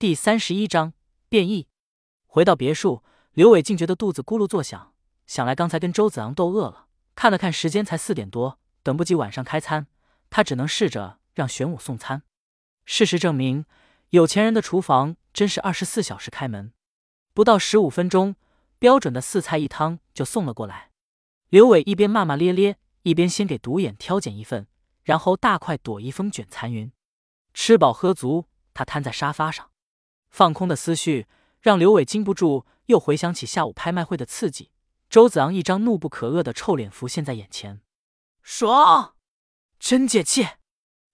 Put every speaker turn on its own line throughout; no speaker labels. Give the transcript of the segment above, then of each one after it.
第三十一章变异。回到别墅，刘伟竟觉得肚子咕噜作响，想来刚才跟周子昂斗饿了。看了看时间，才四点多，等不及晚上开餐，他只能试着让玄武送餐。事实证明，有钱人的厨房真是二十四小时开门。不到十五分钟，标准的四菜一汤就送了过来。刘伟一边骂骂咧咧，一边先给独眼挑拣一份，然后大块朵颐风卷残云。吃饱喝足，他瘫在沙发上，放空的思绪让刘伟禁不住又回想起下午拍卖会的刺激。周子昂一张怒不可遏的臭脸浮现在眼前，爽，真解气。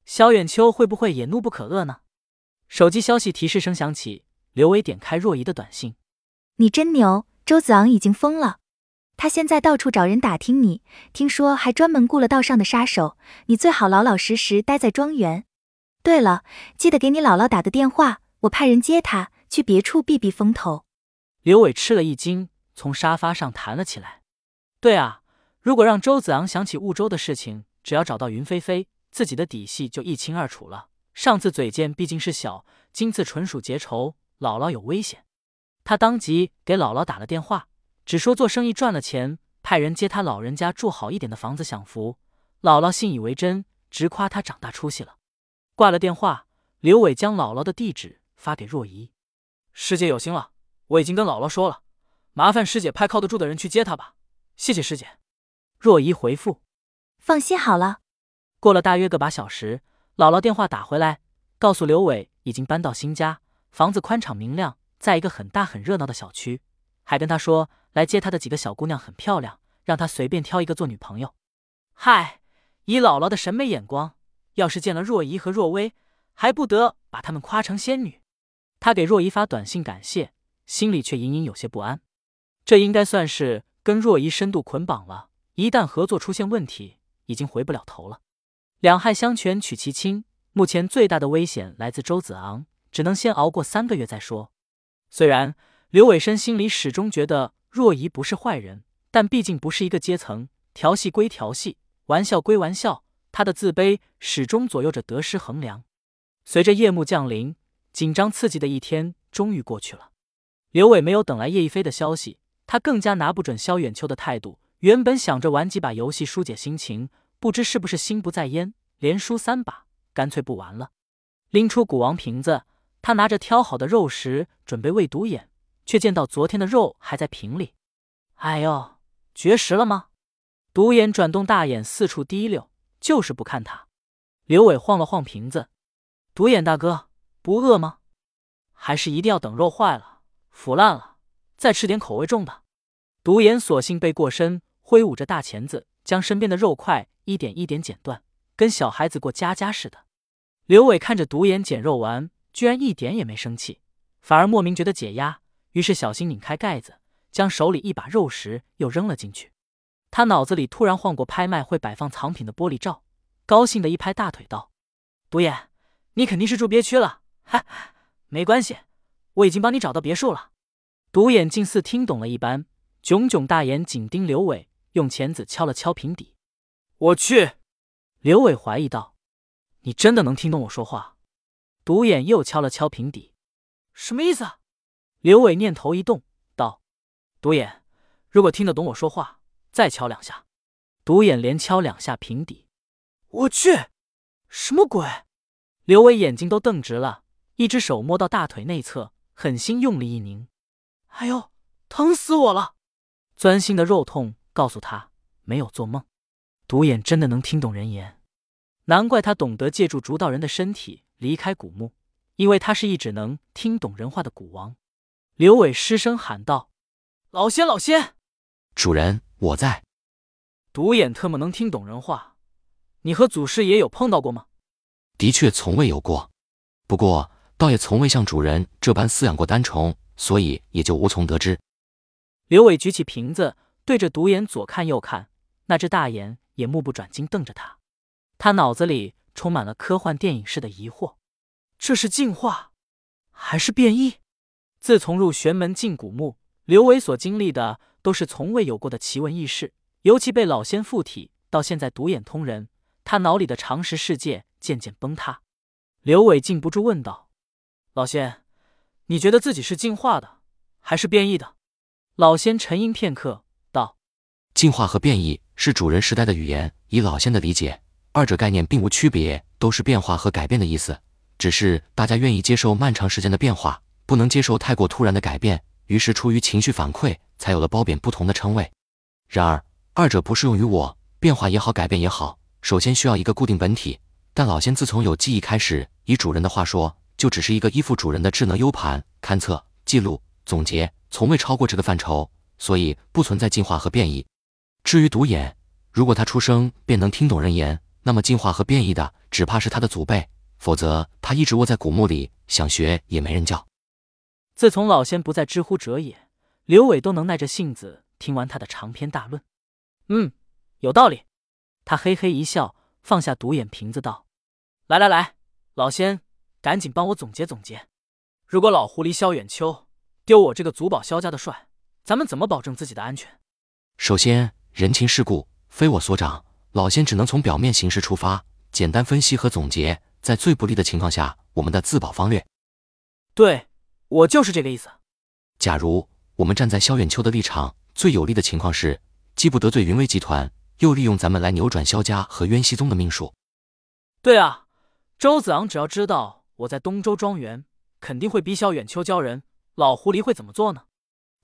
萧远秋会不会也怒不可遏呢？手机消息提示声响起，刘伟点开若仪的短信：“
你真牛，周子昂已经疯了，他现在到处找人打听你，听说还专门雇了道上的杀手。你最好老老实实待在庄园。对了，记得给你姥姥打个电话，我派人接他去别处避避风头。”
刘伟吃了一惊。从沙发上弹了起来。对啊，如果让周子昂想起雾州的事情，只要找到云菲菲，自己的底细就一清二楚了。上次嘴贱毕竟是小，今次纯属结仇，姥姥有危险。他当即给姥姥打了电话，只说做生意赚了钱，派人接他老人家住好一点的房子享福。姥姥信以为真，直夸他长大出息了。挂了电话，刘伟将姥姥的地址发给若仪。师姐有心了，我已经跟姥姥说了。麻烦师姐派靠得住的人去接她吧，谢谢师姐。若依回复：“
放心好了。”
过了大约个把小时，姥姥电话打回来，告诉刘伟已经搬到新家，房子宽敞明亮，在一个很大很热闹的小区，还跟他说来接他的几个小姑娘很漂亮，让他随便挑一个做女朋友。嗨，以姥姥的审美眼光，要是见了若依和若薇，还不得把她们夸成仙女？他给若依发短信感谢，心里却隐隐有些不安。这应该算是跟若仪深度捆绑了，一旦合作出现问题，已经回不了头了。两害相权取其轻，目前最大的危险来自周子昂，只能先熬过三个月再说。虽然刘伟深心里始终觉得若仪不是坏人，但毕竟不是一个阶层，调戏归调戏，玩笑归玩笑，他的自卑始终左右着得失衡量。随着夜幕降临，紧张刺激的一天终于过去了。刘伟没有等来叶一飞的消息。他更加拿不准萧远秋的态度。原本想着玩几把游戏疏解心情，不知是不是心不在焉，连输三把，干脆不玩了。拎出古王瓶子，他拿着挑好的肉食准备喂独眼，却见到昨天的肉还在瓶里。哎呦，绝食了吗？独眼转动大眼四处滴溜，就是不看他。刘伟晃了晃瓶子，独眼大哥不饿吗？还是一定要等肉坏了、腐烂了？再吃点口味重的，独眼索性背过身，挥舞着大钳子，将身边的肉块一点一点剪断，跟小孩子过家家似的。刘伟看着独眼捡肉完，居然一点也没生气，反而莫名觉得解压，于是小心拧开盖子，将手里一把肉食又扔了进去。他脑子里突然晃过拍卖会摆放藏品的玻璃罩，高兴的一拍大腿道：“独眼，你肯定是住别区了，哈，没关系，我已经帮你找到别墅了。”独眼近似听懂了一般，炯炯大眼紧盯刘伟，用钳子敲了敲瓶底。我去！刘伟怀疑道：“你真的能听懂我说话？”独眼又敲了敲瓶底，什么意思？刘伟念头一动，道：“独眼，如果听得懂我说话，再敲两下。”独眼连敲两下瓶底。我去！什么鬼？刘伟眼睛都瞪直了，一只手摸到大腿内侧，狠心用力一拧。哎呦，疼死我了！钻心的肉痛告诉他没有做梦。独眼真的能听懂人言，难怪他懂得借助逐道人的身体离开古墓，因为他是一只能听懂人话的古王。刘伟失声喊道：“老仙，老仙，
主人，我在。”
独眼特么能听懂人话，你和祖师爷有碰到过吗？
的确从未有过，不过倒也从未像主人这般饲养过单虫。所以也就无从得知。
刘伟举起瓶子，对着独眼左看右看，那只大眼也目不转睛瞪着他。他脑子里充满了科幻电影式的疑惑：这是进化，还是变异？自从入玄门进古墓，刘伟所经历的都是从未有过的奇闻异事。尤其被老仙附体，到现在独眼通人，他脑里的常识世界渐渐崩塌。刘伟禁不住问道：“老仙。”你觉得自己是进化的，还是变异的？老仙沉吟片刻，道：“
进化和变异是主人时代的语言，以老仙的理解，二者概念并无区别，都是变化和改变的意思。只是大家愿意接受漫长时间的变化，不能接受太过突然的改变，于是出于情绪反馈，才有了褒贬不同的称谓。然而，二者不适用于我，变化也好，改变也好，首先需要一个固定本体。但老仙自从有记忆开始，以主人的话说，就只是一个依附主人的智能 U 盘，勘测、记录、总结。”从未超过这个范畴，所以不存在进化和变异。至于独眼，如果他出生便能听懂人言，那么进化和变异的只怕是他的祖辈，否则他一直窝在古墓里，想学也没人教。
自从老仙不再知乎者也，刘伟都能耐着性子听完他的长篇大论。嗯，有道理。他嘿嘿一笑，放下独眼瓶子道：“来来来，老仙，赶紧帮我总结总结。如果老狐狸萧远秋……”丢我这个祖保萧家的帅，咱们怎么保证自己的安全？
首先，人情世故非我所长，老仙只能从表面形式出发，简单分析和总结，在最不利的情况下，我们的自保方略。
对，我就是这个意思。
假如我们站在萧远秋的立场，最有利的情况是，既不得罪云威集团，又利用咱们来扭转萧家和渊熙宗的命数。
对啊，周子昂只要知道我在东周庄园，肯定会逼萧远秋教人。老狐狸会怎么做呢？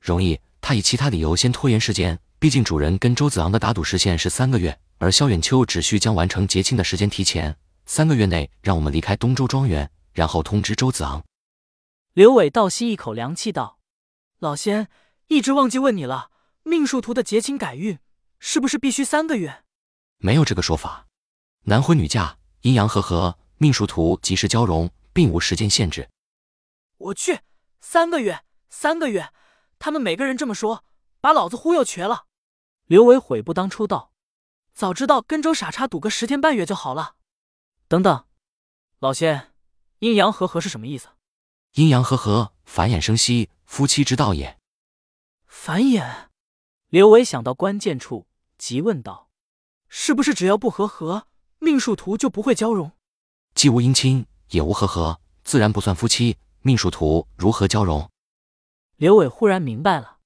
容易，他以其他理由先拖延时间。毕竟主人跟周子昂的打赌时限是三个月，而萧远秋只需将完成结亲的时间提前三个月内，让我们离开东周庄园，然后通知周子昂。
刘伟倒吸一口凉气道：“老仙，一直忘记问你了，命数图的结亲改运是不是必须三个月？”
没有这个说法，男婚女嫁，阴阳和合，命数图及时交融，并无时间限制。
我去。三个月，三个月，他们每个人这么说，把老子忽悠瘸了。刘伟悔不当初，道：“早知道跟周傻叉赌个十天半月就好了。”等等，老仙，阴阳和合是什么意思？
阴阳和合，繁衍生息，夫妻之道也。
繁衍？刘伟想到关键处，急问道：“是不是只要不和合，命数图就不会交融？
既无姻亲，也无和合，自然不算夫妻。”命数图如何交融？
刘伟忽然明白了，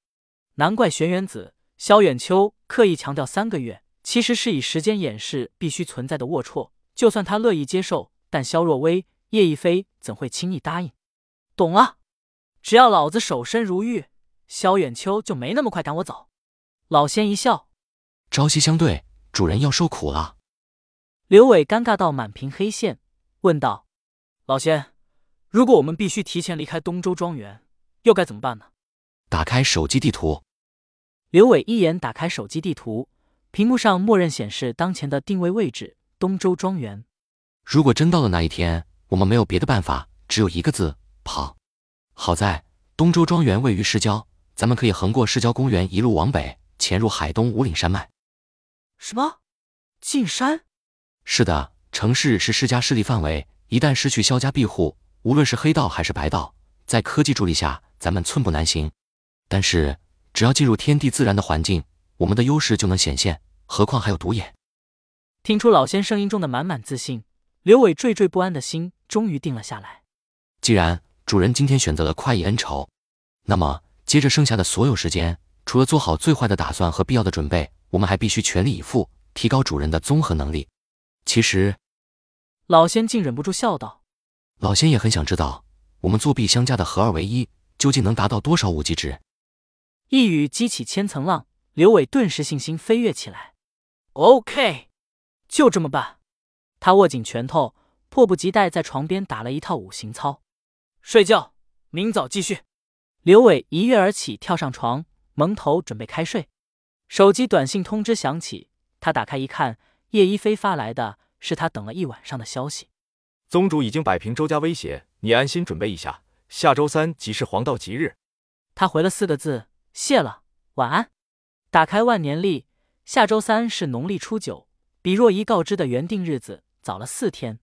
难怪玄元子萧远秋刻意强调三个月，其实是以时间掩饰必须存在的龌龊。就算他乐意接受，但萧若薇、叶亦飞怎会轻易答应？懂了，只要老子守身如玉，萧远秋就没那么快赶我走。老仙一笑，
朝夕相对，主人要受苦了。
刘伟尴尬到满屏黑线，问道：“老仙。”如果我们必须提前离开东周庄园，又该怎么办呢？
打开手机地图。
刘伟一眼打开手机地图，屏幕上默认显示当前的定位位置：东周庄园。
如果真到了那一天，我们没有别的办法，只有一个字：跑。好在东周庄园位于市郊，咱们可以横过市郊公园，一路往北，潜入海东五岭山脉。
什么？进山？
是的，城市是世家势力范围，一旦失去萧家庇护。无论是黑道还是白道，在科技助力下，咱们寸步难行。但是，只要进入天地自然的环境，我们的优势就能显现。何况还有独眼。
听出老仙声音中的满满自信，刘伟惴惴不安的心终于定了下来。
既然主人今天选择了快意恩仇，那么接着剩下的所有时间，除了做好最坏的打算和必要的准备，我们还必须全力以赴，提高主人的综合能力。其实，
老仙竟忍不住笑道。
老仙也很想知道，我们作弊相加的合二为一，究竟能达到多少五级值？
一语激起千层浪，刘伟顿时信心飞跃起来。OK，就这么办。他握紧拳头，迫不及待在床边打了一套五行操。睡觉，明早继续。刘伟一跃而起，跳上床，蒙头准备开睡。手机短信通知响起，他打开一看，叶一飞发来的是他等了一晚上的消息。
宗主已经摆平周家威胁，你安心准备一下，下周三即是黄道吉日。
他回了四个字：谢了，晚安。打开万年历，下周三是农历初九，比若仪告知的原定日子早了四天。